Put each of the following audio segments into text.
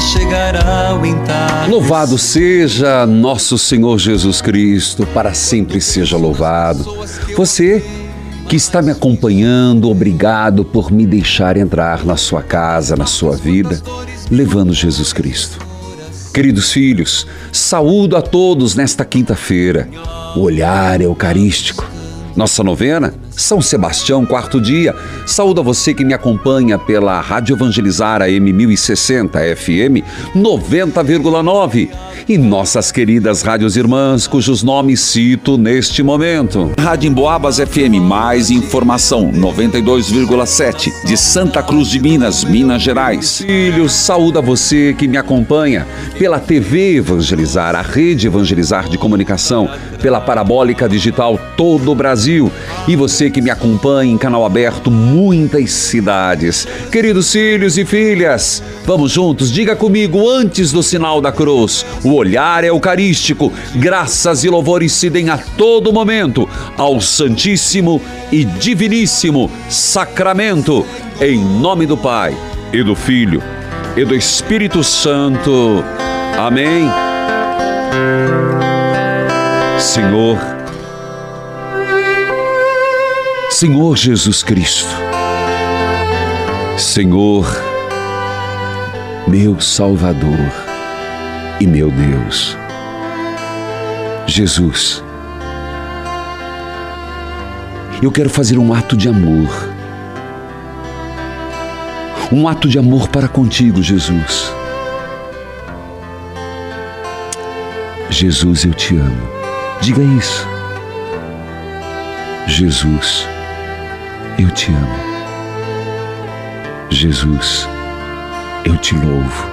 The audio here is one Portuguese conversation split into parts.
Chegará o entardecer. Louvado seja nosso Senhor Jesus Cristo, para sempre seja louvado. Você que está me acompanhando, obrigado por me deixar entrar na sua casa, na sua vida, levando Jesus Cristo. Queridos filhos, saúdo a todos nesta quinta-feira. O olhar eucarístico. Nossa novena, São Sebastião, quarto dia. Saúdo a você que me acompanha pela Rádio Evangelizar AM 1060 FM 90,9 e nossas queridas rádios irmãs, cujos nomes cito neste momento. Rádio Emboabas FM, mais informação 92,7 de Santa Cruz de Minas, Minas Gerais. Filhos, saúdo a você que me acompanha pela TV Evangelizar, a rede Evangelizar de comunicação, pela parabólica digital todo o Brasil e você que me acompanha em canal aberto muitas cidades. Queridos filhos e filhas, vamos juntos, diga comigo antes do sinal da cruz. O olhar eucarístico, graças e louvores se deem a todo momento ao Santíssimo e Diviníssimo Sacramento, em nome do Pai e do Filho e do Espírito Santo. Amém. Senhor, Senhor Jesus Cristo, Senhor, meu Salvador e meu Deus, Jesus, eu quero fazer um ato de amor, um ato de amor para contigo, Jesus. Jesus, eu te amo. Diga isso. Jesus, eu te amo. Jesus, eu te louvo.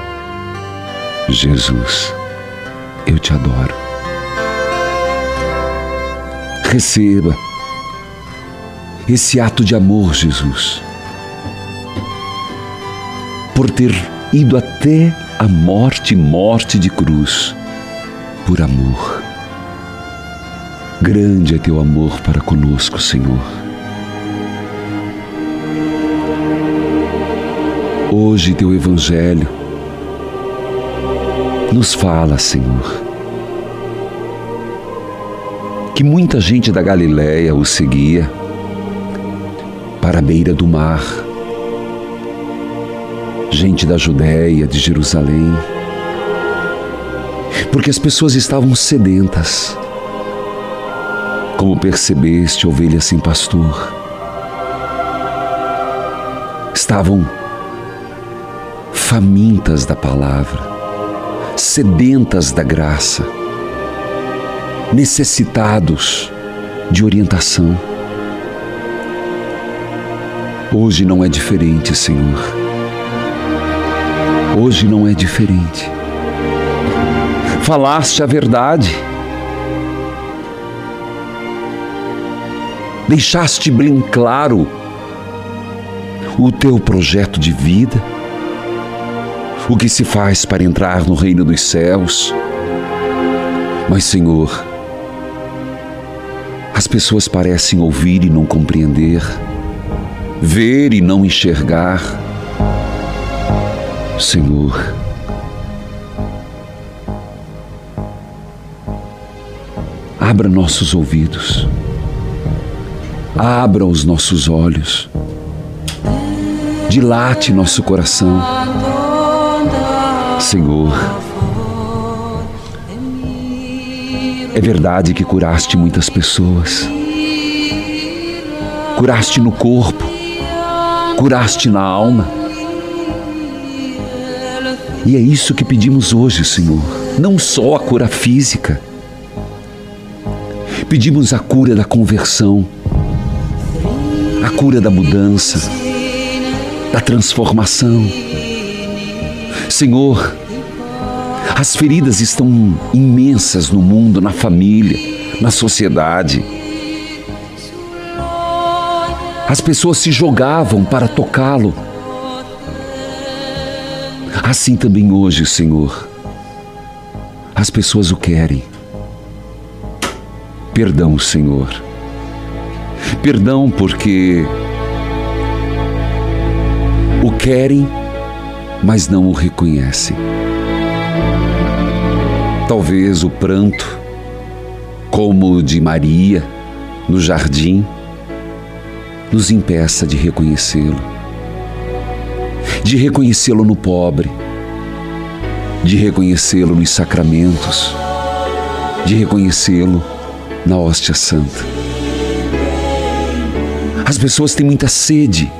Jesus, eu te adoro. Receba esse ato de amor, Jesus, por ter ido até a morte morte de cruz, por amor. Grande é teu amor para conosco, Senhor. Hoje teu Evangelho nos fala, Senhor, que muita gente da Galiléia o seguia para a beira do mar, gente da Judéia, de Jerusalém, porque as pessoas estavam sedentas. Como percebeste, ovelha sem pastor. Estavam famintas da palavra, sedentas da graça, necessitados de orientação. Hoje não é diferente, Senhor. Hoje não é diferente. Falaste a verdade. Deixaste bem claro o teu projeto de vida, o que se faz para entrar no reino dos céus. Mas, Senhor, As pessoas parecem ouvir e não compreender, ver e não enxergar. Senhor, abra nossos ouvidos, abra os nossos olhos, dilate nosso coração. Senhor, é verdade que curaste muitas pessoas, curaste no corpo, curaste na alma. E é isso que pedimos hoje, Senhor. Não só a cura física, pedimos a cura da conversão, a cura da mudança, da transformação. Senhor, as feridas estão imensas no mundo, na família, na sociedade. As pessoas se jogavam para tocá-lo. Assim também hoje, Senhor, as pessoas o querem. Perdão, Senhor. Perdão porque o querem, mas não o reconhecem. Talvez o pranto, como o de Maria no jardim, nos impeça de reconhecê-lo, de reconhecê-lo no pobre, de reconhecê-lo nos sacramentos, de reconhecê-lo na hóstia santa. As pessoas têm muita sede,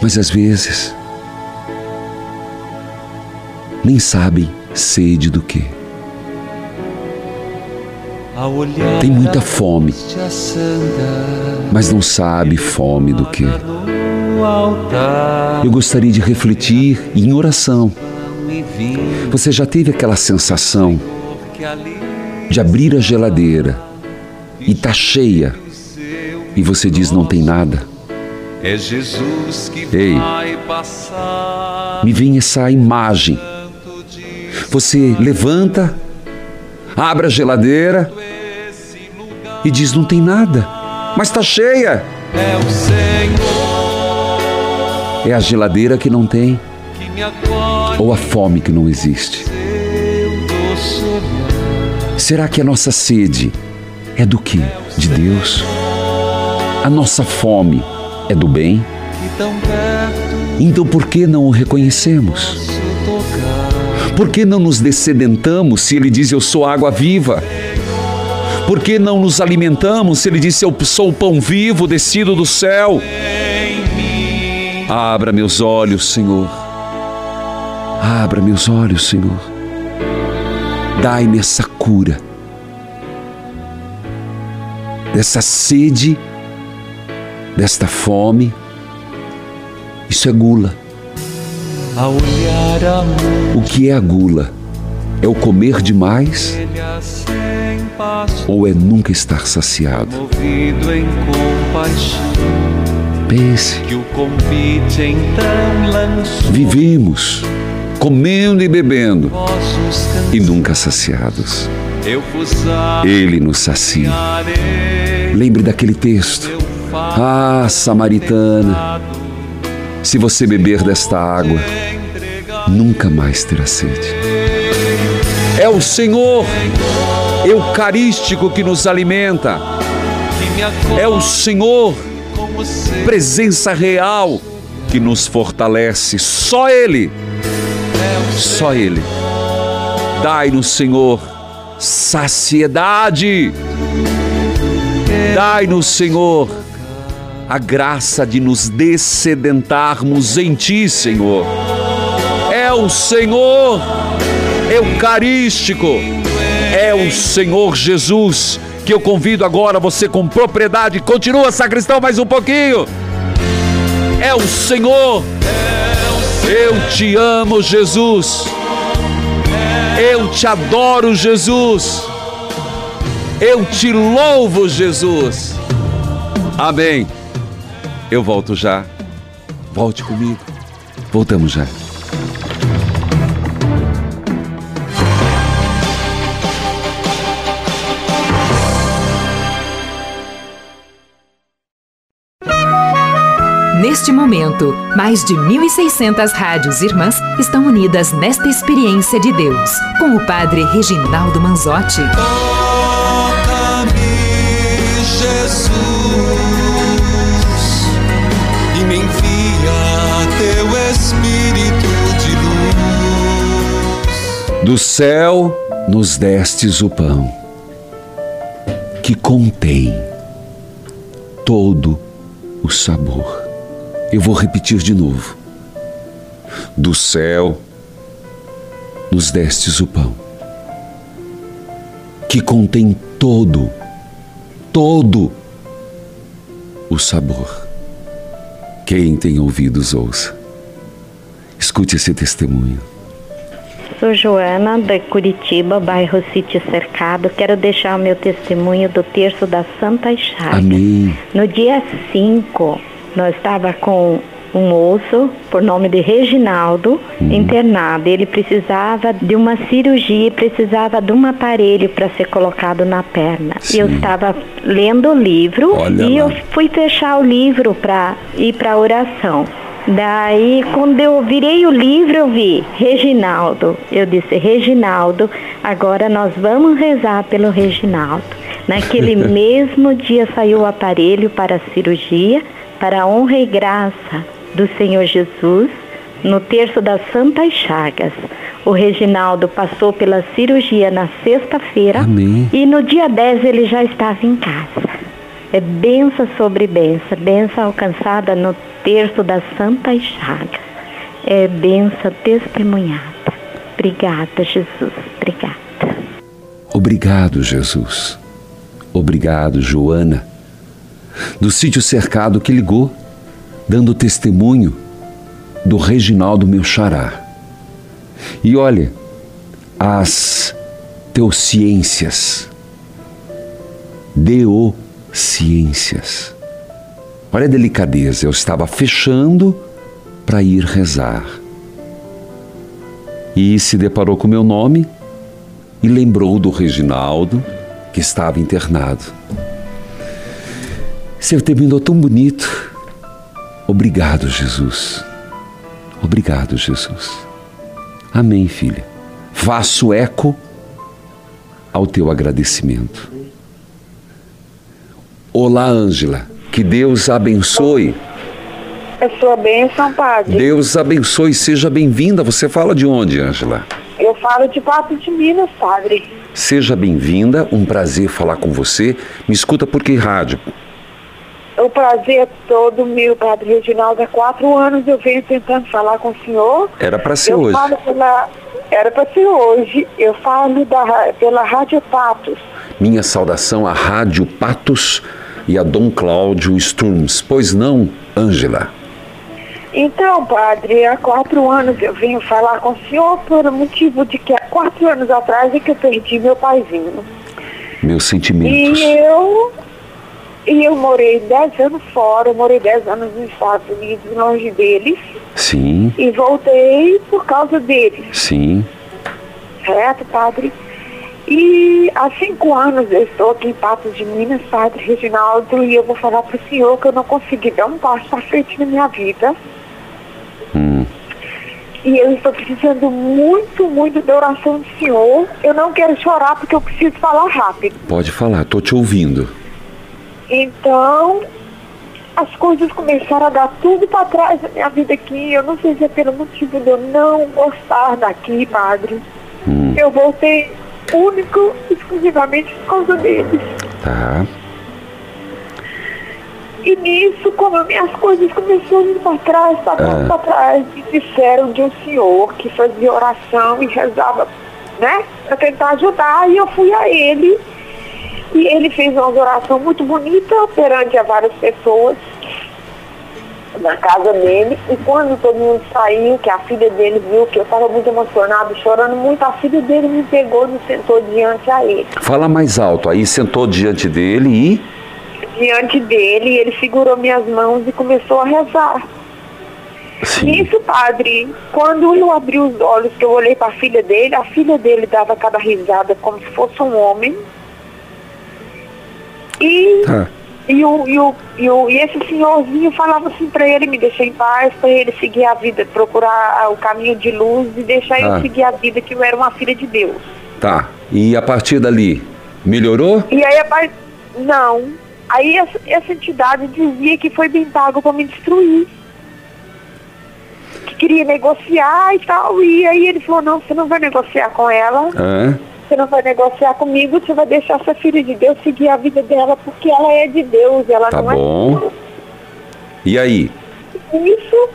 mas às vezes nem sabem sede do que. Tem muita fome, mas não sabe fome do que. Eu gostaria de refletir em oração. Você já teve aquela sensação de abrir a geladeira e tá cheia e você diz não tem nada? Ei, me vem essa imagem você levanta, abre a geladeira e diz: Não tem nada, mas está cheia. É a geladeira que não tem, ou a fome que não existe. Será que a nossa sede é do que? De Deus? A nossa fome é do bem? Então por que não o reconhecemos? Por que não nos descedentamos se Ele diz eu sou água viva? Por que não nos alimentamos se Ele diz eu sou o pão vivo descido do céu? Abra meus olhos, Senhor. Abra meus olhos, Senhor. Dai-me essa cura, dessa sede, desta fome. Isso é gula. O que é a gula? É o comer demais ou é nunca estar saciado? Pense. Então Vivemos comendo e bebendo e nunca saciados. Ele nos sacia. Lembre daquele texto. Ah, samaritana, se você beber desta água, nunca mais terá sede. É o Senhor Eucarístico que nos alimenta. É o Senhor, presença real, que nos fortalece. Só Ele, só Ele. Dai-nos, Senhor, saciedade. Dai-nos, Senhor, a graça de nos descedentarmos em Ti, Senhor é o Senhor Eucarístico, é o Senhor Jesus, que eu convido agora você com propriedade. Continua, sacristão, mais um pouquinho. É o Senhor. Eu te amo, Jesus. Eu te adoro, Jesus. Eu te louvo, Jesus. Amém. Eu volto já. Volte comigo. Voltamos já. Neste momento, mais de 1.600 rádios irmãs estão unidas nesta experiência de Deus, com o Padre Reginaldo Manzotti. Do céu nos destes o pão, que contém todo o sabor. Eu vou repetir de novo. Do céu nos destes o pão, que contém todo, todo o sabor. Quem tem ouvidos, ouça. Escute esse testemunho. Sou Joana, de Curitiba, bairro Sítio Cercado. Quero deixar o meu testemunho do terço da Santa Chagas. Amém. No dia 5, nós estava com um moço, por nome de Reginaldo, internado. Ele precisava de uma cirurgia, precisava de um aparelho para ser colocado na perna. E eu estava lendo o livro Olha e lá. eu fui fechar o livro para ir para a oração. Daí, quando eu virei o livro, eu vi Reginaldo. Eu disse, Reginaldo, agora nós vamos rezar pelo Reginaldo. Naquele mesmo dia saiu o aparelho para a cirurgia, para a honra e graça do Senhor Jesus, no terço das Santas Chagas. O Reginaldo passou pela cirurgia na sexta-feira e no dia 10 ele já estava em casa. É benção sobre benção, benção alcançada no terço das Santas Chagas. É benção testemunhada. Obrigada, Jesus. Obrigada. Obrigado, Jesus. Obrigado, Joana. Do sítio cercado que ligou, dando testemunho do Reginaldo meu xará. E olha, as teociências, deociências. Olha a delicadeza, eu estava fechando para ir rezar. E se deparou com meu nome e lembrou do Reginaldo, que estava internado. Seu terminou tão bonito. Obrigado, Jesus. Obrigado, Jesus. Amém, filha. Faço eco ao teu agradecimento. Olá, Ângela. Que Deus abençoe. É sua bênção, padre. Deus abençoe. Seja bem-vinda. Você fala de onde, Ângela? Eu falo de Pato de Minas, padre. Seja bem-vinda. Um prazer falar com você. Me escuta por que rádio? O prazer é todo meu, padre Reginaldo. Há quatro anos eu venho tentando falar com o senhor. Era para ser eu hoje. pela. Era para ser hoje. Eu falo da, pela Rádio Patos. Minha saudação à Rádio Patos e a Dom Cláudio Sturms. Pois não, Ângela? Então, padre, há quatro anos eu venho falar com o senhor por motivo de que há quatro anos atrás é que eu perdi meu paizinho. Meus sentimentos. E eu, e eu morei dez anos fora, eu morei dez anos nos Estados Unidos, longe deles, Sim, e voltei por causa deles, sim. certo, padre? E há cinco anos eu estou aqui em Patos de Minas, padre Reginaldo, e eu vou falar para o senhor que eu não consegui dar um passo à frente na minha vida. Hum. E eu estou precisando muito, muito da oração do senhor. Eu não quero chorar porque eu preciso falar rápido. Pode falar, tô te ouvindo. Então, as coisas começaram a dar tudo para trás da minha vida aqui. Eu não sei se é pelo motivo de eu não gostar daqui, padre. Hum, Eu voltei único, exclusivamente por causa deles. tá. E nisso, como minhas coisas começaram a ir para trás, para trás, Ah. para trás, me disseram de um senhor que fazia oração e rezava, né, para tentar ajudar, e eu fui a ele. E ele fez uma oração muito bonita perante a várias pessoas na casa dele. E quando todo mundo saiu, que a filha dele viu que eu estava muito emocionado, chorando muito, a filha dele me pegou e me sentou diante a ele. Fala mais alto. Aí sentou diante dele e. Diante dele, ele segurou minhas mãos e começou a rezar. Sim. Nisso, padre, quando eu abri os olhos, que eu olhei para a filha dele, a filha dele dava cada risada como se fosse um homem. E Tá. E, o, e, o, e, o, e esse senhorzinho falava assim para ele me deixar em paz, para ele seguir a vida, procurar o caminho de luz e deixar Ah. eu seguir a vida, que eu era uma filha de Deus. Tá. E a partir dali, melhorou? E aí a. Não. Aí essa, essa entidade dizia que foi bem pago para me destruir. Que queria negociar e tal. E aí ele falou, não, você não vai negociar com ela, Hã? Você não vai negociar comigo, você vai deixar essa filha de Deus seguir a vida dela, porque ela é de Deus, ela Tá não bom. E aí? é nisso.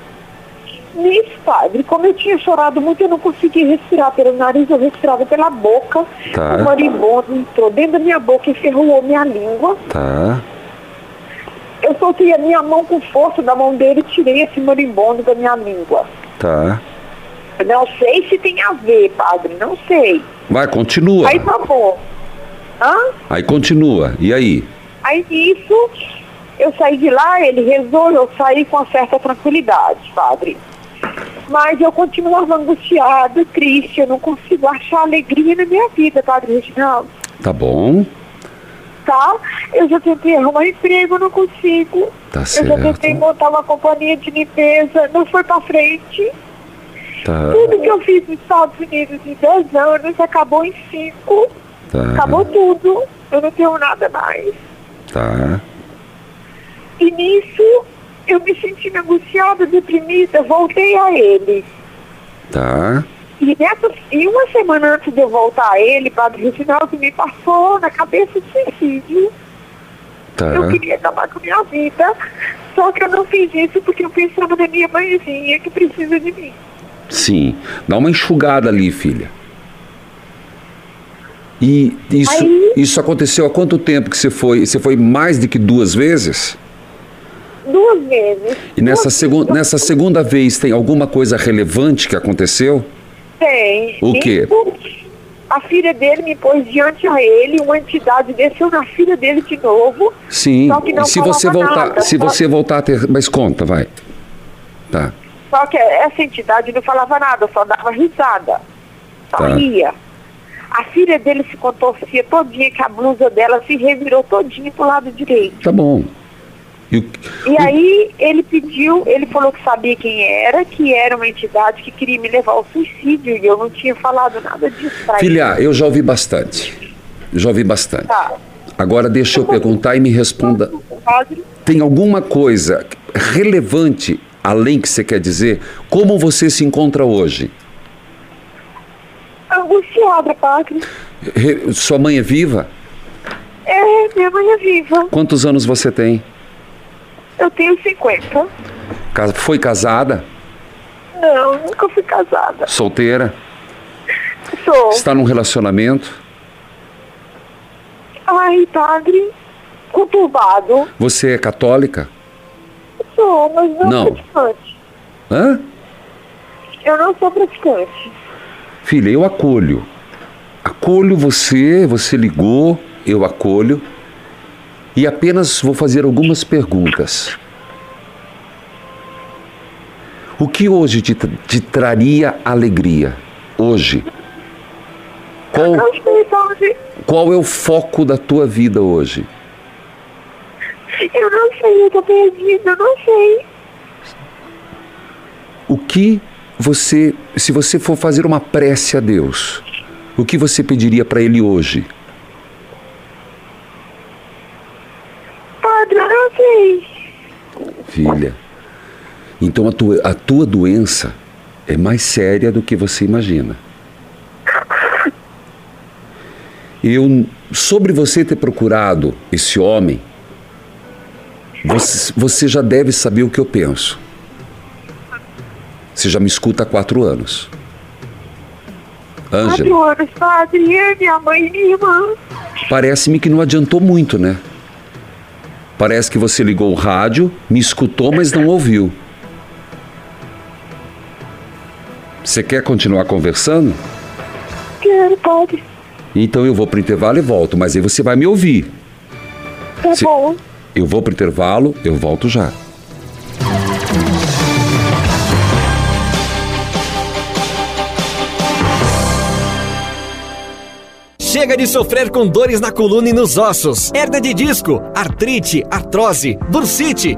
Nisso, padre, como eu tinha chorado muito, eu não conseguia respirar pelo nariz, eu respirava pela boca. Tá. O marimbondo entrou dentro da minha boca e ferrou minha língua. Tá. Eu soltei a minha mão com força da mão dele e tirei esse marimbondo da minha língua. Tá. Não sei se tem a ver, padre, não sei. Vai, continua. Aí tá bom. Hã? Aí continua. E aí? Aí nisso, eu saí de lá, ele rezou, eu saí com uma certa tranquilidade, padre. Mas eu continuava angustiada, triste, eu não consigo achar alegria na minha vida, padre Reginaldo. Tá bom. Tá? Eu já tentei arrumar emprego, não consigo. Tá Eu já certo. tentei montar uma companhia de limpeza, não foi pra frente. Tá. Tudo que eu fiz nos Estados Unidos em 10 anos acabou em 5. Tá. Acabou tudo. Eu não tenho nada mais. Tá. E nisso eu me senti angustiada, deprimida, voltei a ele. Tá. E, nessa, e uma semana antes de eu voltar a ele, Padre Reginaldo me passou na cabeça o suicídio. Tá. Eu queria acabar com a minha vida, só que eu não fiz isso porque eu pensava na minha mãezinha que precisa de mim. Sim. Dá uma enxugada ali, filha. E isso, Aí- isso aconteceu há quanto tempo que você foi? Você foi mais de que duas vezes? Duas vezes. E nessa, Duas segun, vezes. nessa segunda vez tem alguma coisa relevante que aconteceu? Tem. O quê? A filha dele me pôs diante a ele, uma entidade desceu na filha dele de novo. Sim. Só que não E se você voltar, nada, se só- você voltar a ter, mas conta, vai. Tá. Só que essa entidade não falava nada, só dava risada. Só Tá. ria. A filha dele se contorcia todinha, que a blusa dela se revirou todinha pro lado direito. Tá bom. E o- E aí ele pediu, ele falou que sabia quem era, que era uma entidade que queria me levar ao suicídio e eu não tinha falado nada disso pra ele. Filha, eu já ouvi bastante. Já ouvi bastante. Tá. Agora deixa eu perguntar e me responda. Tem alguma coisa relevante além que você quer dizer? Como você se encontra hoje? angustiada, padre. Re- Sua mãe é viva? É, minha mãe é viva. Quantos anos você tem? Eu tenho 50. Ca- Foi casada? Não, nunca fui casada. Solteira? Sou. Está num relacionamento? Ai, padre, conturbado. Você é católica? Sou, mas não, Não. praticante. Hã? Eu não sou praticante. Filha, eu acolho. Acolho você, você ligou, eu acolho. E apenas vou fazer algumas perguntas. O que hoje te, te traria alegria? Hoje. Qual, padre. qual é o foco da tua vida hoje? Eu não sei, eu tô perdida, eu não sei. O que você, se você for fazer uma prece a Deus, o que você pediria para Ele hoje? Padre, eu não sei. Filha, então a tua, a tua doença é mais séria do que você imagina. Eu, sobre você ter procurado esse homem, você, você já deve saber o que eu penso. Você já me escuta há quatro anos. Ângela, Quatro anos, padre, minha mãe e minha irmã. parece-me que não adiantou muito, né? Parece que você ligou o rádio, me escutou, mas não ouviu. Você quer continuar conversando? Quero, padre. Então eu vou pro intervalo e volto, mas aí você vai me ouvir. Tá bom. Eu vou pro intervalo, eu volto já. Chega de sofrer com dores na coluna e nos ossos, hernia de disco, artrite, artrose, bursite,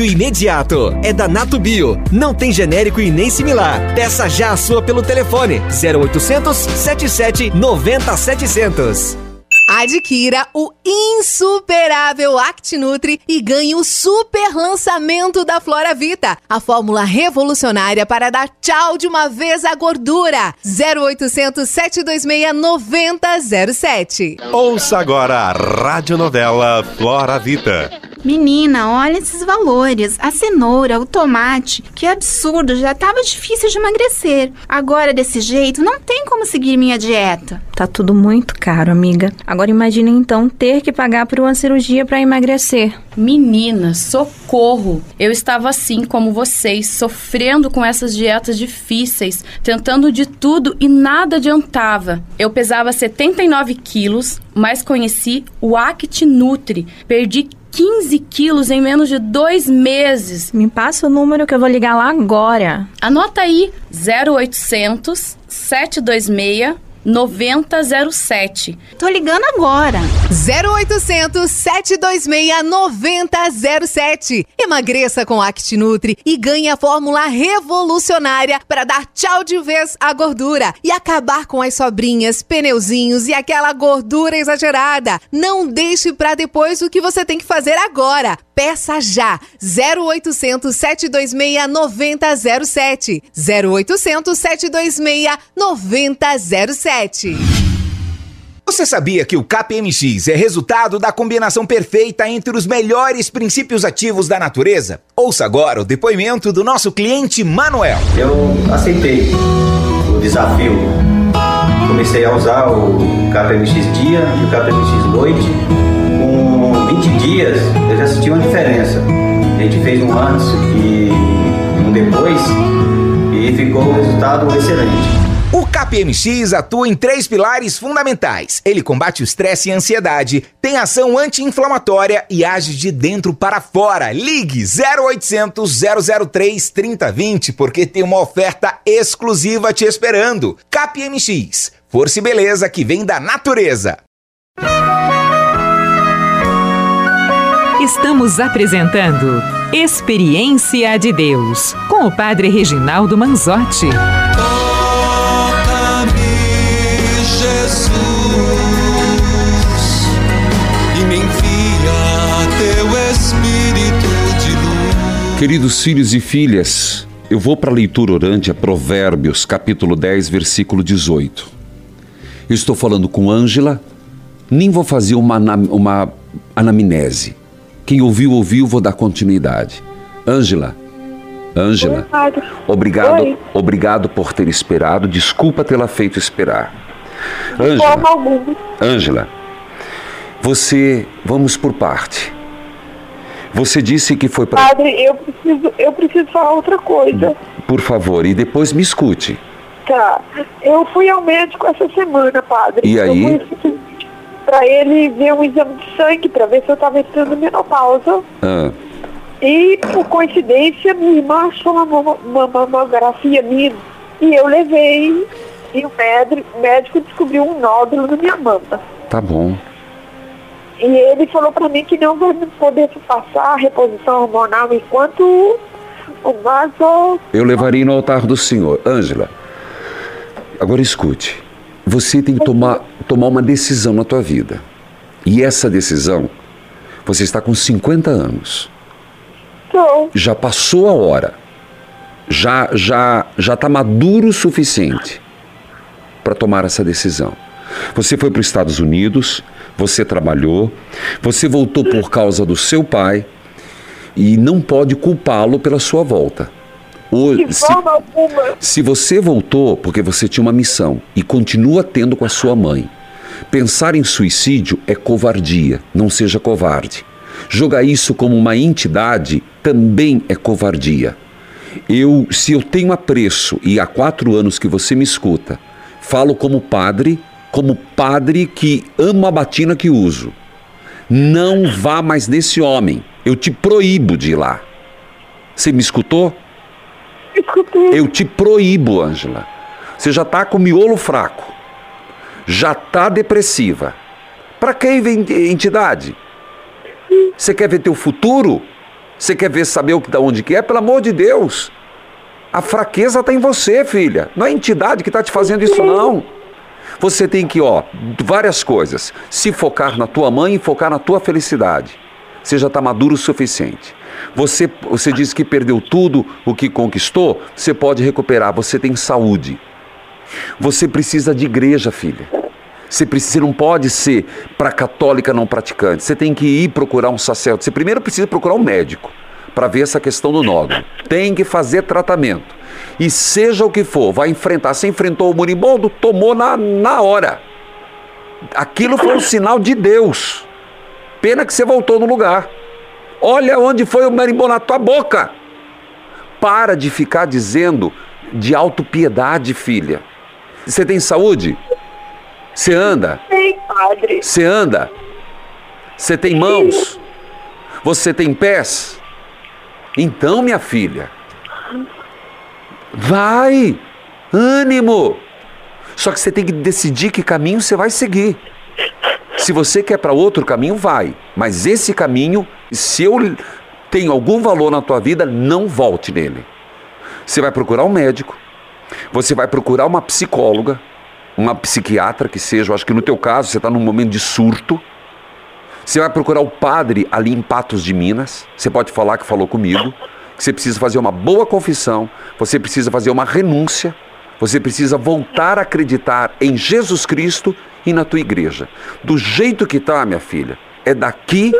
imediato. É da Nato Bio. Não tem genérico e nem similar. Peça já a sua pelo telefone 0800 77 90 700. Adquira o insuperável ActiNutri e ganhe o super lançamento da Flora Vita, a fórmula revolucionária para dar tchau de uma vez à gordura. 0800 726 9007. Ouça agora a radionovela Flora Vita. Menina, olha esses valores. A cenoura, o tomate. Que absurdo, já tava difícil de emagrecer. Agora, desse jeito, não tem como seguir minha dieta. Tá tudo muito caro, amiga. Agora imagine então ter que pagar por uma cirurgia para emagrecer. Menina, socorro! Eu estava assim como vocês, sofrendo com essas dietas difíceis, tentando de tudo e nada adiantava. Eu pesava 79 quilos, mas conheci o Act Nutri. Perdi 15 quilos em menos de dois meses. Me passa o número que eu vou ligar lá agora. Anota aí: 0800 726 9007. Tô ligando agora. 0800 726 9007. Emagreça com ActiNutri e ganhe a fórmula revolucionária para dar tchau de vez à gordura e acabar com as sobrinhas, pneuzinhos e aquela gordura exagerada. Não deixe para depois o que você tem que fazer agora. Peça já. 0800 726 9007. 0800 726 9007. Você sabia que o KPMX é resultado da combinação perfeita entre os melhores princípios ativos da natureza? Ouça agora o depoimento do nosso cliente Manuel. Eu aceitei o desafio. Comecei a usar o KPMX dia e o KPMX noite. Com 20 dias eu já senti uma diferença. A gente fez um antes e um depois e ficou um resultado excelente. O KPMX atua em três pilares fundamentais. Ele combate o estresse e a ansiedade, tem ação anti-inflamatória e age de dentro para fora. Ligue 0800 003 3020 porque tem uma oferta exclusiva te esperando. KPMX, força e beleza que vem da natureza. Estamos apresentando Experiência de Deus com o Padre Reginaldo Manzotti. Queridos filhos e filhas, eu vou para a leitura orante a Provérbios, capítulo 10, versículo 18. Eu estou falando com Ângela, nem vou fazer uma, uma anamnese. Quem ouviu, ouviu, vou dar continuidade. Ângela, Ângela, obrigado, obrigado por ter esperado, desculpa tê-la feito esperar. Ângela, Ângela, você, vamos por parte. Você disse que foi para. Padre, eu preciso, eu preciso falar outra coisa. Por favor, e depois me escute. Tá. Eu fui ao médico essa semana, padre. E aí? Para ele ver um exame de sangue para ver se eu estava entrando menopausa. Ah. E, por coincidência, minha irmã achou uma, uma mamografia minha e eu levei. E o médico, o médico descobriu um nódulo na minha mama. Tá bom. E ele falou para mim que não vai poder passar a reposição hormonal enquanto o vaso... Eu levaria no altar do Senhor. Ângela, agora escute. Você tem que tomar, tomar uma decisão na tua vida. E essa decisão, você está com 50 anos. Tô. Já passou a hora. Já já já está maduro o suficiente para tomar essa decisão. Você foi para os Estados Unidos, você trabalhou, você voltou por causa do seu pai e não pode culpá-lo pela sua volta. Ou, se, se você voltou porque você tinha uma missão e continua tendo com a sua mãe, Pensar em suicídio é covardia, não seja covarde. Jogar isso como uma entidade também é covardia. Eu, se eu tenho apreço e há quatro anos que você me escuta, falo como padre, como padre que amo a batina que uso. Não vá mais nesse homem. Eu te proíbo de ir lá. Você me escutou? Escutei. Eu te proíbo, Ângela. Você já está com miolo fraco. Já está depressiva. Para quem vem entidade? Você quer ver teu futuro? Você quer ver saber o que da onde que é? Pelo amor de Deus. A fraqueza está em você, filha. Não é a entidade que está te fazendo isso, não. Você tem que, ó, várias coisas. Se focar na tua mãe e focar na tua felicidade. Você já está maduro o suficiente. Você, você disse que perdeu tudo o que conquistou, você pode recuperar. Você tem saúde. Você precisa de igreja, filha. Você, precisa, você não pode ser para católica não praticante. Você tem que ir procurar um sacerdote. Você primeiro precisa procurar um médico para ver essa questão do nódulo. Tem que fazer tratamento. E seja o que for, vai enfrentar. Você enfrentou o moribundo, tomou na, na hora. Aquilo foi um sinal de Deus. Pena que você voltou no lugar. Olha onde foi o marimbondo na tua boca. Para de ficar dizendo de autopiedade, filha. Você tem saúde? Você anda? Sim, padre. Você anda? Você tem mãos? Você tem pés? Então, minha filha, vai, ânimo. Só que você tem que decidir que caminho você vai seguir. Se você quer para outro caminho, vai. Mas esse caminho, se eu tenho algum valor na tua vida, não volte nele. Você vai procurar um médico, você vai procurar uma psicóloga, uma psiquiatra que seja, eu acho que no teu caso você está num momento de surto. Você vai procurar o padre ali em Patos de Minas. Você pode falar que falou comigo. Que você precisa fazer uma boa confissão. Você precisa fazer uma renúncia. Você precisa voltar a acreditar em Jesus Cristo e na tua igreja. Do jeito que tá, minha filha, é daqui,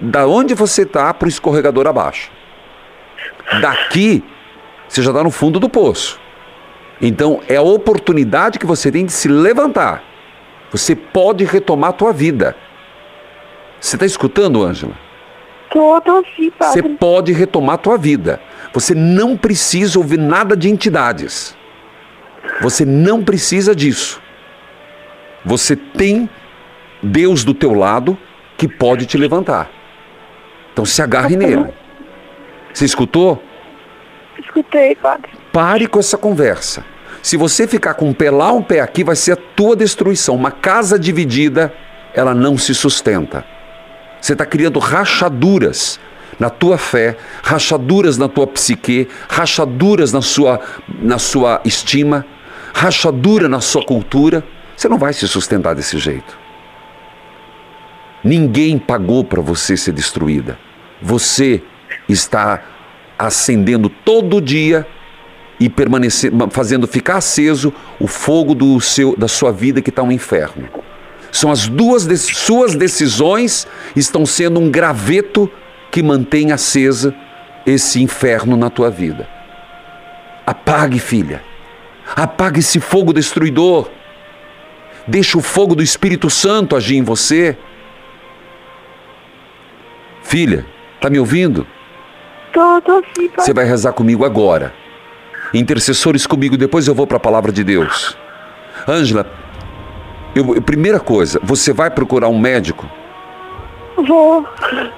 da onde você tá, para o escorregador abaixo. Daqui, você já está no fundo do poço. Então é a oportunidade que você tem de se levantar. Você pode retomar a tua vida. Você está escutando, Ângela? Você pode retomar a tua vida. Você não precisa ouvir nada de entidades. Você não precisa disso. Você tem Deus do teu lado que pode te levantar. Então se agarre nele. Você escutou? Escutei, padre. Pare com essa conversa. Se você ficar com um pé lá, um pé aqui, vai ser a tua destruição. Uma casa dividida, ela não se sustenta. Você está criando rachaduras na tua fé, rachaduras na tua psique, rachaduras na sua, na sua estima, rachadura na sua cultura. Você não vai se sustentar desse jeito. Ninguém pagou para você ser destruída. Você está acendendo todo dia e fazendo ficar aceso o fogo do seu, da sua vida que está um inferno. São as duas de, suas decisões estão sendo um graveto que mantém acesa esse inferno na tua vida. Apague, filha. Apague esse fogo destruidor. Deixa o fogo do Espírito Santo agir em você. Filha, tá me ouvindo? Tô, tô sim, padre. Você vai rezar comigo agora. Intercessores comigo, depois eu vou para a palavra de Deus. Ângela, primeira coisa, você vai procurar um médico? Vou.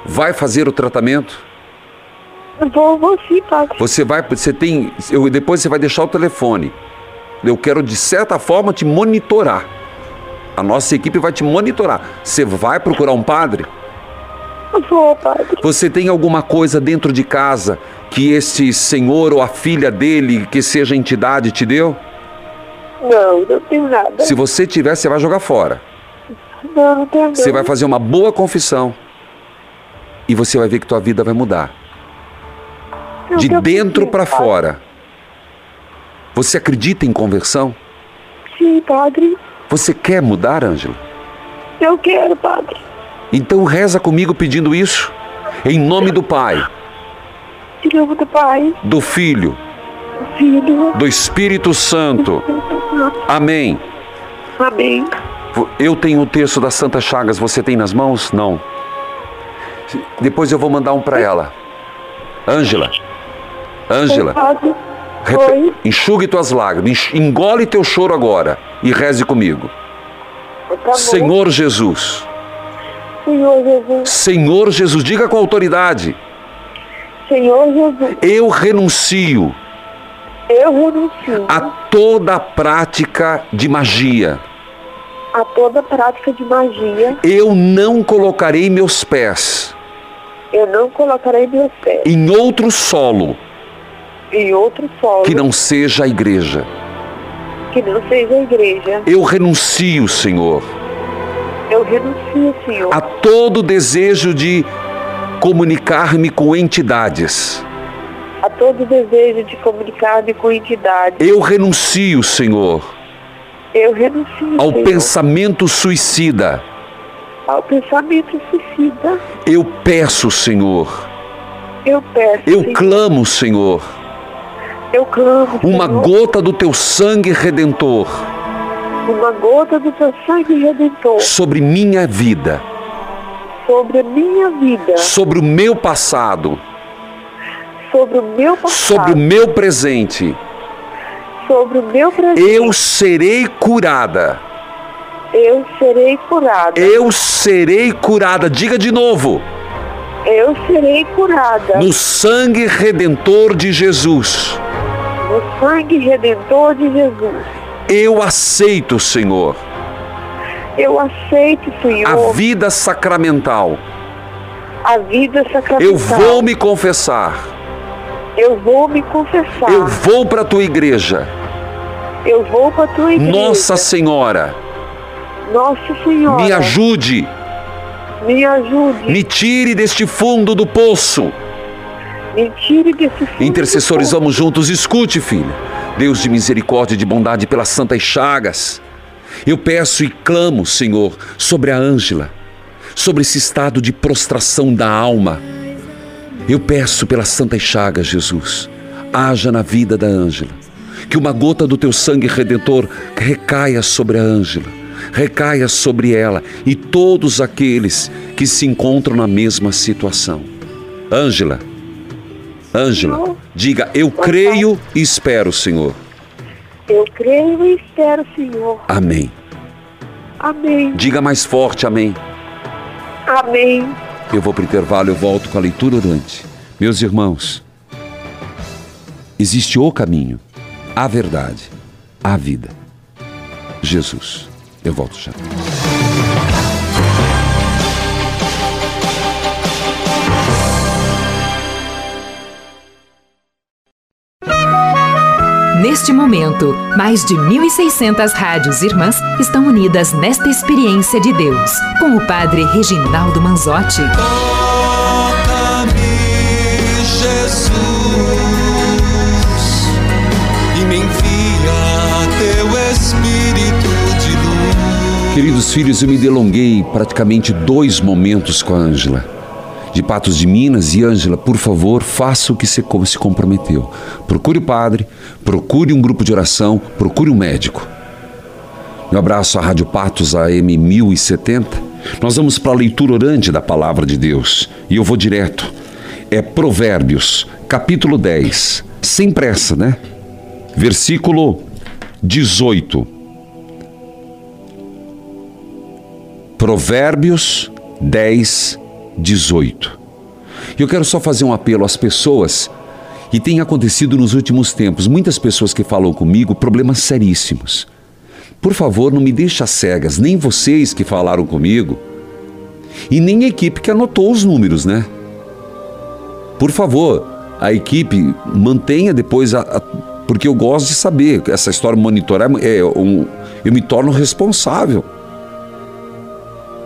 Vai fazer o tratamento? Vou, vou sim, padre. Você vai, você tem, eu, depois você vai deixar o telefone. Eu quero de certa forma te monitorar. A nossa equipe vai te monitorar. Você vai procurar um padre? Vou, padre. Você tem alguma coisa dentro de casa que esse senhor ou a filha dele, que seja entidade, te deu? Não, não tenho nada. Se você tiver, você vai jogar fora. Não, não tenho Você não. vai fazer uma boa confissão e você vai ver que tua vida vai mudar. Eu De dentro para fora. Você acredita em conversão? Sim, padre. Você quer mudar, Ângela? Eu quero, padre. Então reza comigo pedindo isso. Em nome do Pai, Em nome do Pai, do Filho, do Filho, do Espírito Santo. Amém. Amém. Eu tenho o texto das Santas Chagas, você tem nas mãos? Não. Depois eu vou mandar um para ela. Ângela. Ângela. Repe- Enxugue tuas lágrimas, engole teu choro agora e reze comigo. Tá Senhor Jesus. Senhor Jesus. Senhor Jesus, diga com autoridade. Senhor Jesus. Eu renuncio Eu renuncio a toda a prática de magia. a toda prática de magia. Eu não colocarei meus pés Eu não colocarei meus pés em outro solo em outro solo que não seja a igreja. que não seja a igreja. Eu renuncio, Senhor, Eu renuncio, Senhor, a todo desejo de comunicar-me com entidades. a todo desejo de comunicar-me com entidades. Eu renuncio, Senhor, Eu renuncio, ao Senhor, pensamento suicida. ao pensamento suicida. Eu peço, Senhor, Eu peço, eu Senhor, clamo, Senhor, eu clamo, uma Senhor, gota do teu sangue redentor uma gota do teu sangue redentor sobre minha vida, sobre a minha vida, sobre o meu passado, sobre o meu passado, sobre o meu presente. sobre o meu presente. Eu serei curada. Eu serei curada. Eu serei curada. Diga de novo. Eu serei curada. No sangue redentor de Jesus. No sangue redentor de Jesus. Eu aceito, Senhor, Eu aceito, Senhor, a vida sacramental. a vida sacramental. Eu vou me confessar. Eu vou me confessar. Eu vou para a tua igreja. Eu vou para a tua igreja. Nossa Senhora, Nossa Senhora. me ajude. Me ajude. Me tire deste fundo do poço. Me tire desse fundo Intercessores, vamos juntos. Escute, filha. Deus de misericórdia e de bondade pelas santas chagas. Eu peço e clamo, Senhor, sobre a Ângela, sobre esse estado de prostração da alma. Eu peço pelas santas chagas, Jesus, haja na vida da Ângela. Que uma gota do teu sangue redentor recaia sobre a Ângela, recaia sobre ela e todos aqueles que se encontram na mesma situação. Ângela, Ângela, diga: Eu creio e espero, Senhor. Eu creio e espero, Senhor. Amém. Amém. Diga mais forte, amém. Amém. Eu vou para o intervalo, eu volto com a leitura orante. Meus irmãos, existe o caminho, a verdade, a vida. Jesus. Eu volto já. Neste momento, mais de 1.600 rádios irmãs estão unidas nesta experiência de Deus, com o Padre Reginaldo Manzotti. Toca-me, Jesus, e me envia teu Espírito de luz. Queridos filhos, eu me delonguei praticamente dois momentos com a Ângela. De Patos de Minas e Ângela, por favor, faça o que você se comprometeu. Procure o padre, procure um grupo de oração, procure um médico. Meu abraço à Rádio Patos AM 1070. Nós vamos para a leitura orante da palavra de Deus e eu vou direto. É Provérbios, capítulo 10. Sem pressa, né? Versículo 18. Provérbios 10, 18. E eu quero só fazer um apelo às pessoas, e tem acontecido nos últimos tempos, muitas pessoas que falam comigo problemas seríssimos. Por favor, não me deixe cegas, nem vocês que falaram comigo, e nem a equipe que anotou os números, né? Por favor, a equipe mantenha depois a, a- porque eu gosto de saber essa história monitorar é um, eu me torno responsável.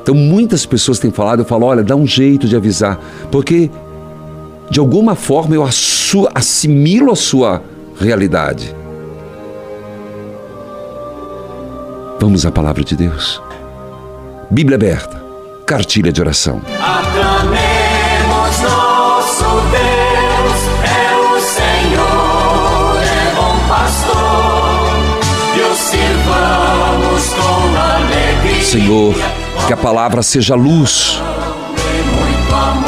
Então muitas pessoas têm falado, eu falo, olha, dá um jeito de avisar, porque de alguma forma eu assimilo a sua realidade. Vamos à palavra de Deus. Bíblia aberta, cartilha de oração. Aclamemos nosso Deus, é o Senhor, é bom pastor, e o sirvamos com alegria. Senhor, que a palavra seja luz.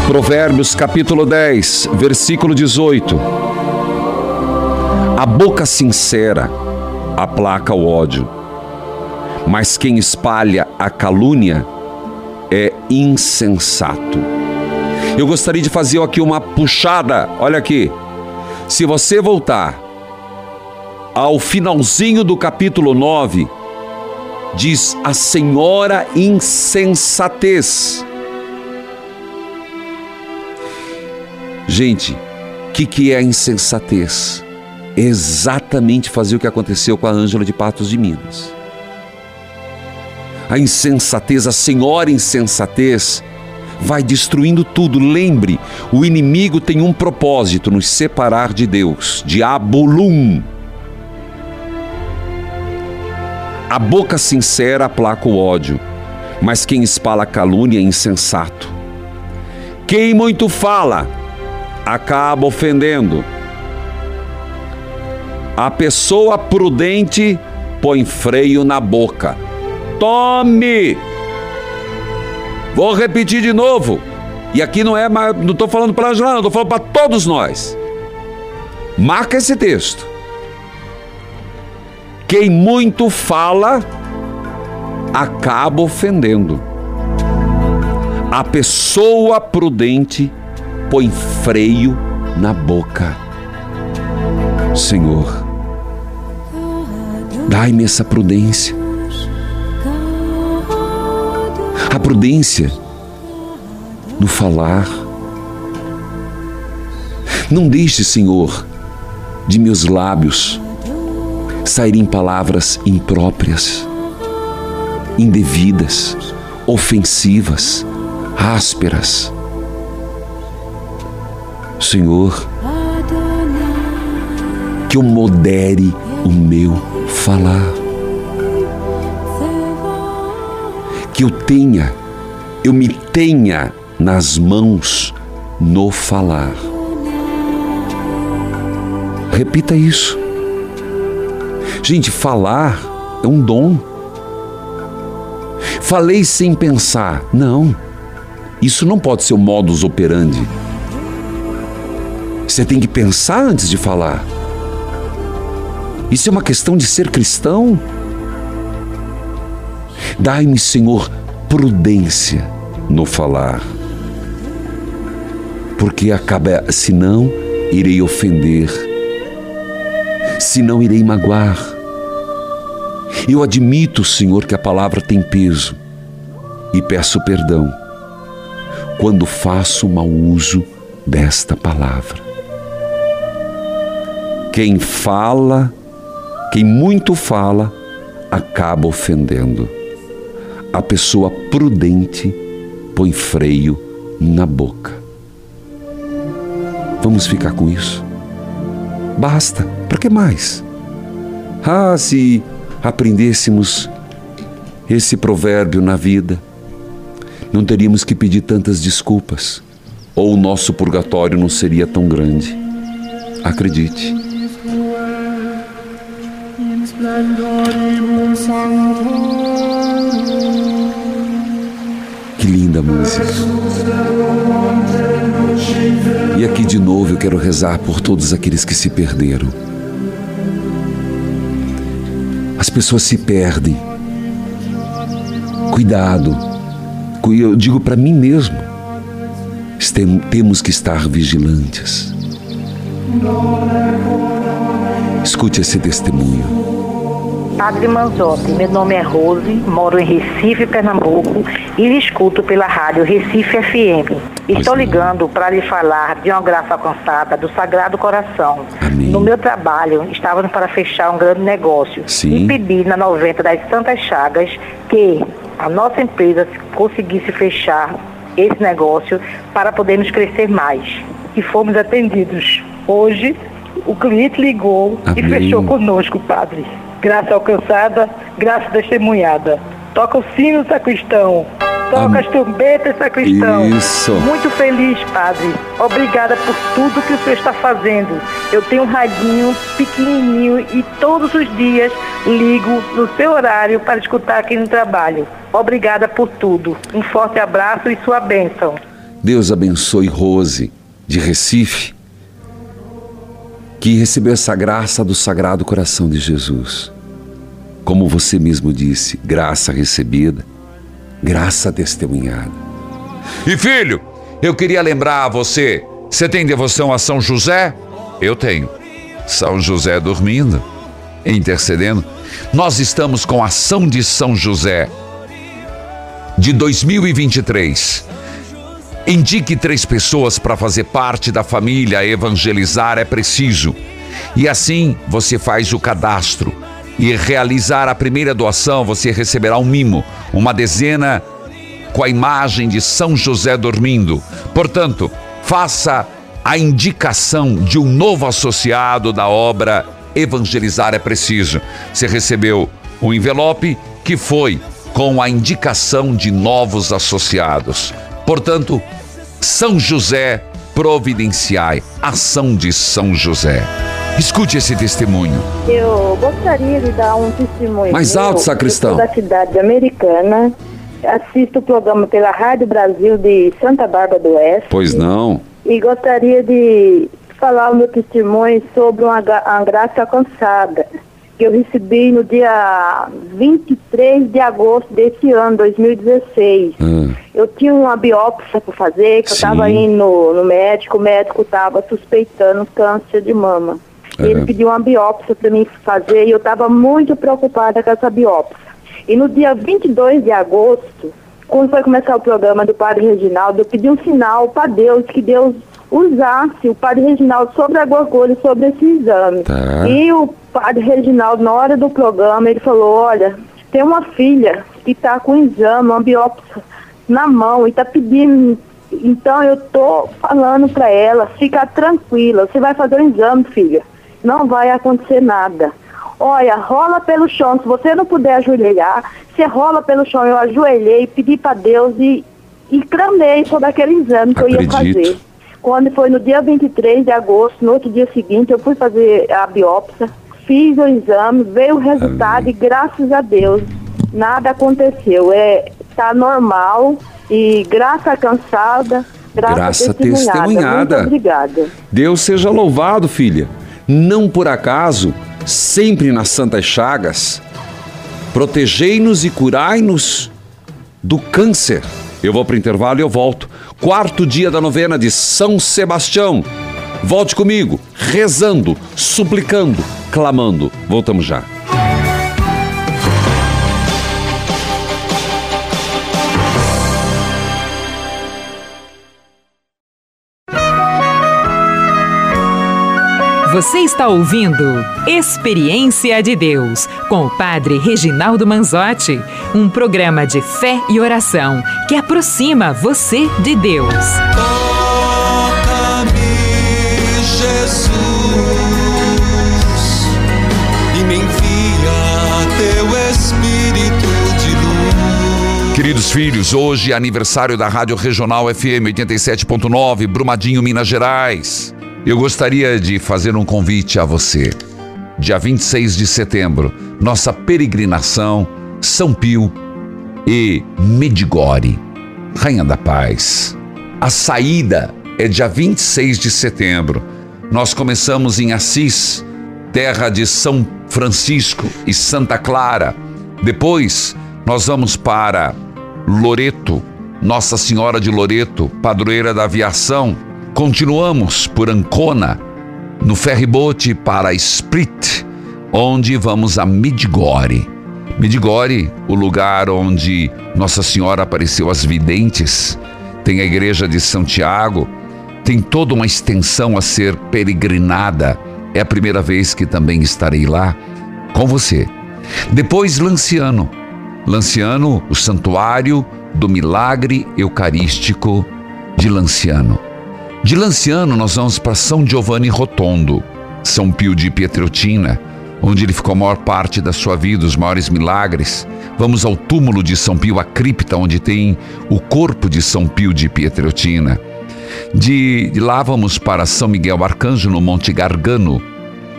Provérbios capítulo 10, versículo 18. A boca sincera aplaca o ódio, mas quem espalha a calúnia é insensato. Eu gostaria de fazer aqui uma puxada, olha aqui. Se você voltar ao finalzinho do capítulo 9, diz a senhora insensatez. Gente, o que, que é a insensatez? Exatamente fazer o que aconteceu com a Ângela de Patos de Minas. A insensatez, a senhora insensatez, vai destruindo tudo. Lembre, o inimigo tem um propósito: nos separar de Deus. Diabolum. A boca sincera aplaca o ódio, mas quem espalha calúnia é insensato. Quem muito fala acaba ofendendo. A pessoa prudente põe freio na boca. Tome! Vou repetir de novo. E aqui não é, não estou falando para a Angela, não, estou falando para todos nós. Marca esse texto. Quem muito fala acaba ofendendo. A pessoa prudente põe freio na boca. Senhor, dai-me essa prudência. A prudência no falar. Não deixe, Senhor, de meus lábios saírem palavras impróprias, indevidas, ofensivas, ásperas. Senhor, que eu modere o meu falar. Que eu tenha, eu me tenha nas mãos no falar. Repita isso. Gente, falar é um dom. Falei sem pensar. Não. Isso não pode ser o modus operandi. Você tem que pensar antes de falar. Isso é uma questão de ser cristão. Dai-me, Senhor, prudência no falar. Porque acaba, senão irei ofender, senão irei magoar. Eu admito, Senhor, que a palavra tem peso e peço perdão quando faço mau uso desta palavra. Quem fala, quem muito fala, acaba ofendendo. A pessoa prudente põe freio na boca. Vamos ficar com isso? Basta. Para que mais? Ah, se aprendêssemos esse provérbio na vida, não teríamos que pedir tantas desculpas, ou o nosso purgatório não seria tão grande. Acredite. Que linda música. E aqui de novo eu quero rezar por todos aqueles que se perderam. As pessoas se perdem. Cuidado. Eu digo para mim mesmo. Temos que estar vigilantes. Escute esse testemunho. Padre Manzotti, meu nome é Rose, moro em Recife, Pernambuco e escuto pela rádio Recife FM. Estou ligando para lhe falar de uma graça alcançada do Sagrado Coração. Amém. No meu trabalho, estávamos para fechar um grande negócio Sim. e pedi na 90 das Santas Chagas que a nossa empresa conseguisse fechar esse negócio para podermos crescer mais. E fomos atendidos. Hoje, o cliente ligou e Amém. fechou conosco, padre. Graça alcançada, graça testemunhada. Toca o sino, sacristão. Toca as trombetas, sacristão. Isso. Muito feliz, padre. Obrigada por tudo que o senhor está fazendo. Eu tenho um radinho pequenininho e todos os dias ligo no seu horário para escutar aqui no trabalho. Obrigada por tudo. Um forte abraço e sua bênção. Deus abençoe Rose, de Recife, que recebeu essa graça do Sagrado Coração de Jesus. Como você mesmo disse, graça recebida, graça testemunhada. E filho, eu queria lembrar a você: você tem devoção a São José? Eu tenho. São José dormindo, intercedendo. Nós estamos com a ação de São José de 2023. Indique três pessoas para fazer parte da família evangelizar é preciso. E assim você faz o cadastro. E realizar a primeira doação, você receberá um mimo, uma dezena com a imagem de São José dormindo. Portanto, faça a indicação de um novo associado da obra Evangelizar é Preciso. Você recebeu um envelope que foi com a indicação de novos associados. Portanto, São José providenciai, ação de São José. Escute esse testemunho. Eu gostaria de dar um testemunho. Mais meu. alto, sacristão. Eu da cidade americana. Assisto o programa pela Rádio Brasil de Santa Bárbara do Oeste. Pois não. E gostaria de falar o meu testemunho sobre uma, uma graça alcançada que eu recebi no dia 23 de agosto desse ano, 2016. Eu tinha uma biópsia para fazer, que eu Sim. estava indo no médico, o médico estava suspeitando câncer de mama. É. Ele pediu uma biópsia para mim fazer e eu estava muito preocupada com essa biópsia. E no dia 22 de agosto, quando foi começar o programa do Padre Reginaldo, eu pedi um sinal para Deus, que Deus usasse o Padre Reginaldo sobre a gorgulha, sobre esse exame. Tá. E o Padre Reginaldo, na hora do programa, ele falou, olha, tem uma filha que está com um exame, uma biópsia na mão e está pedindo. Então eu tô falando para ela, fica tranquila, você vai fazer o exame, filha. Não vai acontecer nada. Olha, rola pelo chão. Se você não puder ajoelhar, você rola pelo chão. Eu ajoelhei, pedi para Deus e, e clamei sobre aquele exame que eu ia Acredito. fazer. Quando foi no dia 23 de agosto, no outro dia seguinte, eu fui fazer a biópsia, fiz o exame, veio o resultado e graças a Deus nada aconteceu. É, tá normal e graça cansada, graça, Graça testemunhada. testemunhada. Muito obrigada. Deus seja louvado, filha. Não por acaso, sempre nas Santas Chagas, protegei-nos e curai-nos do câncer. Eu vou para o intervalo e eu volto. Quarto dia da novena de São Sebastião. Volte comigo, rezando, suplicando, clamando. Voltamos já. Você está ouvindo Experiência de Deus com o Padre Reginaldo Manzotti, um programa de fé e oração que aproxima você de Deus. Toca-me, Jesus, e me envia teu Espírito de luz. Queridos filhos, hoje é aniversário da Rádio Regional FM 87.9, Brumadinho, Minas Gerais. Eu gostaria de fazer um convite a você. Dia 26 de setembro, nossa peregrinação São Pio e Medigore, Rainha da Paz. A saída é dia 26 de setembro. Nós começamos em Assis, terra de São Francisco e Santa Clara. Depois, nós vamos para Loreto, Nossa Senhora de Loreto, padroeira da aviação. Continuamos por Ancona, no ferryboat para Split, onde vamos a Midgore. Midgore, o lugar onde Nossa Senhora apareceu às videntes, tem a igreja de Santiago, tem toda uma extensão a ser peregrinada. É a primeira vez que também estarei lá com você. Depois Lanciano. Lanciano, o santuário do milagre eucarístico de Lanciano. De Lanciano nós vamos para São Giovanni Rotondo, São Pio de Pietreutina, onde ele ficou a maior parte da sua vida, os maiores milagres. Vamos ao túmulo de São Pio, a cripta, onde tem o corpo de São Pio de Pietreutina. De, de lá vamos para São Miguel Arcanjo, no Monte Gargano,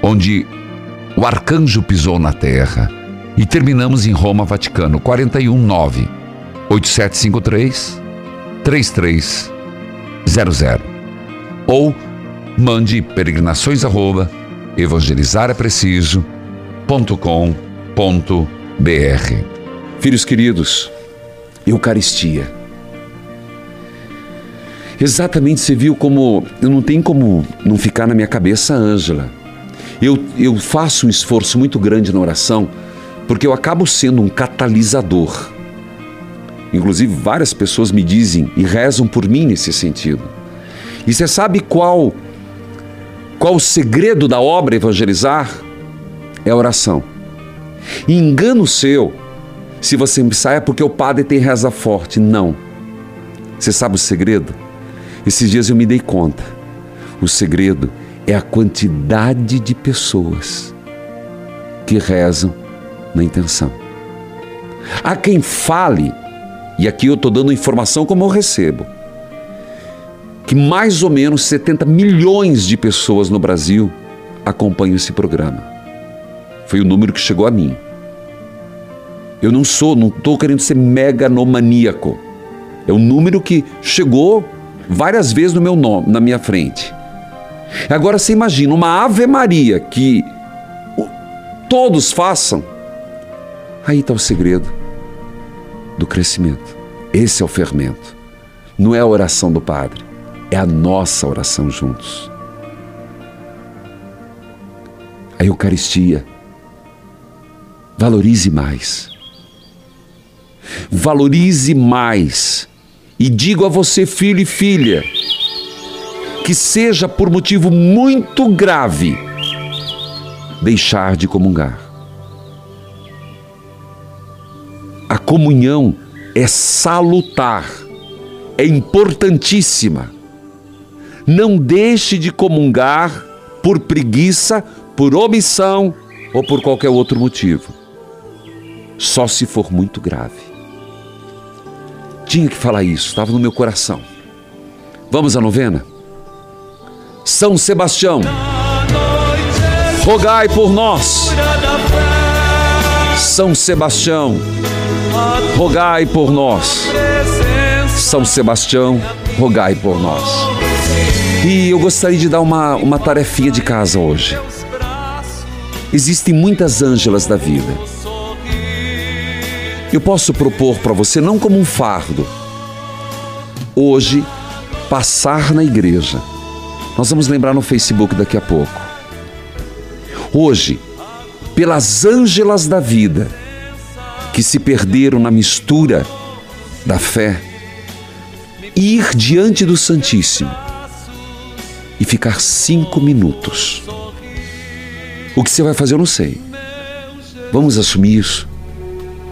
onde o arcanjo pisou na terra. E terminamos em Roma, Vaticano, 419 8753 3300. Ou mande peregrinações arroba. Filhos queridos, Eucaristia. Exatamente, você viu como não tem como não ficar na minha cabeça, Ângela. Eu, eu faço um esforço muito grande na oração, porque eu acabo sendo um catalisador. Inclusive, várias pessoas me dizem e rezam por mim nesse sentido. E você sabe qual qual o segredo da obra evangelizar? É a oração. E engano seu se você pensar é porque o padre tem reza forte. Não. Você sabe o segredo? Esses dias eu me dei conta. O segredo é a quantidade de pessoas que rezam na intenção. Há quem fale, e aqui eu estou dando informação como eu recebo, que mais ou menos 70 milhões de pessoas no Brasil acompanham esse programa. Foi o número que chegou a mim. Eu não sou, não estou querendo ser meganomaníaco. É um número que chegou várias vezes no meu nome, na minha frente. Agora você imagina uma Ave Maria que todos façam. Aí está o segredo do crescimento. Esse é o fermento. Não é a oração do Padre, é a nossa oração juntos. A Eucaristia. Valorize mais. Valorize mais. E digo a você, filho e filha, que seja por motivo muito grave deixar de comungar. A comunhão é salutar, é importantíssima. Não deixe de comungar por preguiça, por omissão ou por qualquer outro motivo. Só se for muito grave. Tinha que falar isso, estava no meu coração. Vamos à novena? São Sebastião, rogai por nós. São Sebastião, rogai por nós. São Sebastião, rogai por nós. E eu gostaria de dar uma, uma tarefinha de casa hoje. Existem muitas ângelas da vida. Eu posso propor para você, não como um fardo, hoje, passar na igreja. Nós vamos lembrar no Facebook daqui a pouco. Hoje, pelas ângelas da vida que se perderam na mistura da fé, ir diante do Santíssimo e ficar cinco minutos. O que você vai fazer eu não sei. Vamos assumir isso.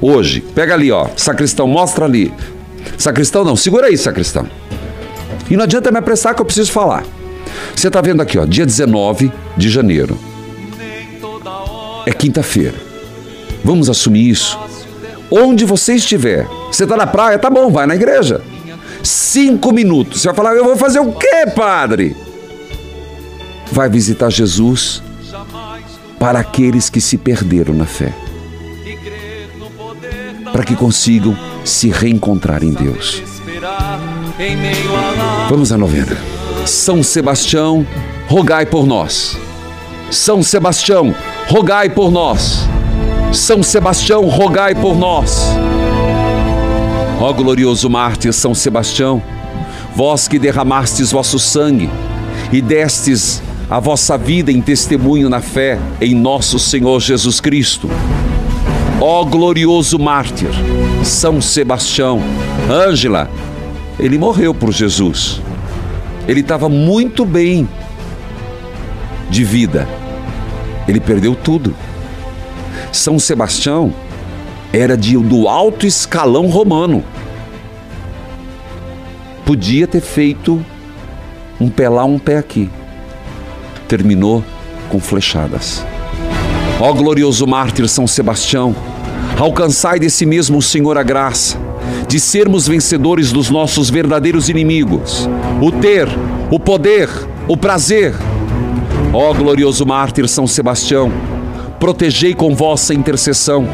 Hoje, pega ali, ó, sacristão, mostra ali. Sacristão não, segura aí, sacristão. E não adianta me apressar que eu preciso falar. Você está vendo aqui, ó, dia 19 de janeiro. É quinta-feira. Vamos assumir isso. Onde você estiver, você está na praia, tá bom, vai na igreja. Cinco minutos. Você vai falar, eu vou fazer o quê, padre? Vai visitar Jesus para aqueles que se perderam na fé. Para que consigam se reencontrar em Deus. Vamos à novena. São Sebastião, rogai por nós. São Sebastião, rogai por nós. São Sebastião, rogai por nós. Ó glorioso mártir São Sebastião, vós que derramastes vosso sangue e destes a vossa vida em testemunho na fé em nosso Senhor Jesus Cristo. Ó glorioso mártir, São Sebastião, Ângela, ele morreu por Jesus. Ele estava muito bem de vida. Ele perdeu tudo. São Sebastião era de, do alto escalão romano. Podia ter feito um pé lá, um pé aqui. Terminou com flechadas. Ó glorioso mártir São Sebastião, alcançai desse mesmo Senhor a graça de sermos vencedores dos nossos verdadeiros inimigos, o ter, o poder, o prazer. Ó glorioso mártir São Sebastião, protegei com vossa intercessão,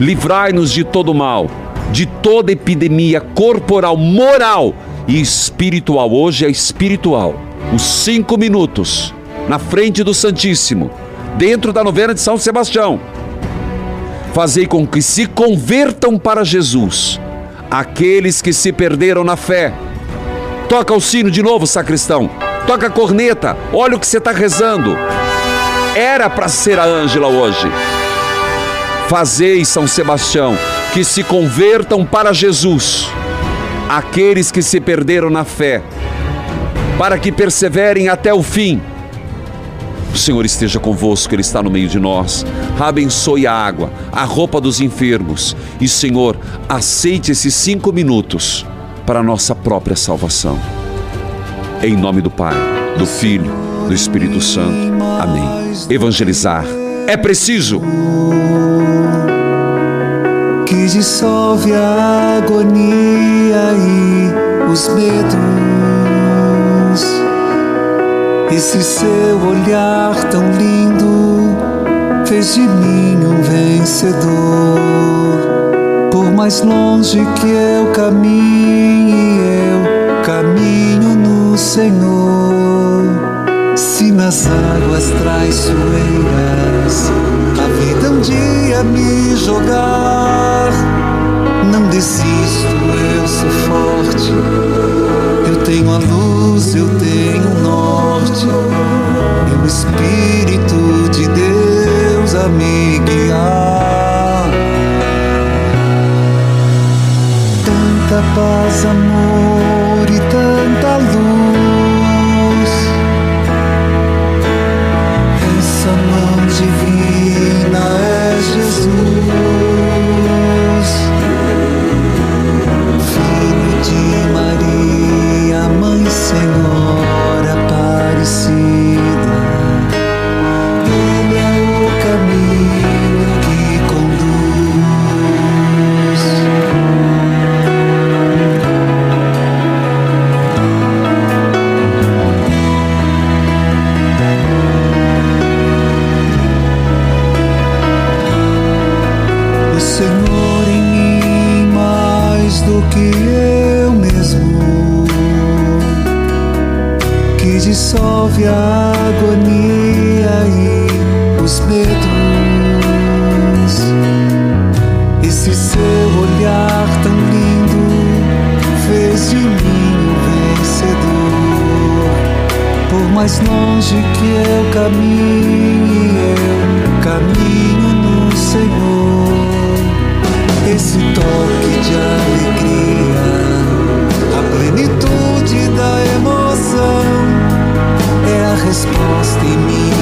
livrai-nos de todo mal, de toda epidemia corporal, moral e espiritual. Hoje é espiritual. Os cinco minutos na frente do Santíssimo, dentro da novena de São Sebastião. Fazei com que se convertam para Jesus aqueles que se perderam na fé. Toca o sino de novo, sacristão. Toca a corneta. Olha o que você está rezando. Era para ser a Ângela hoje. Fazei, São Sebastião, que se convertam para Jesus aqueles que se perderam na fé, para que perseverem até o fim. O Senhor esteja convosco, Ele está no meio de nós. Abençoe a água, a roupa dos enfermos. E, Senhor, aceite esses cinco minutos para a nossa própria salvação. Em nome do Pai, do Filho, do Espírito Santo. Amém. Evangelizar é preciso. que dissolve a agonia e os medos. Esse seu olhar tão lindo fez de mim um vencedor. Por mais longe que eu caminhe, eu caminho no Senhor. Se nas águas traiçoeiras paz, amor resposta em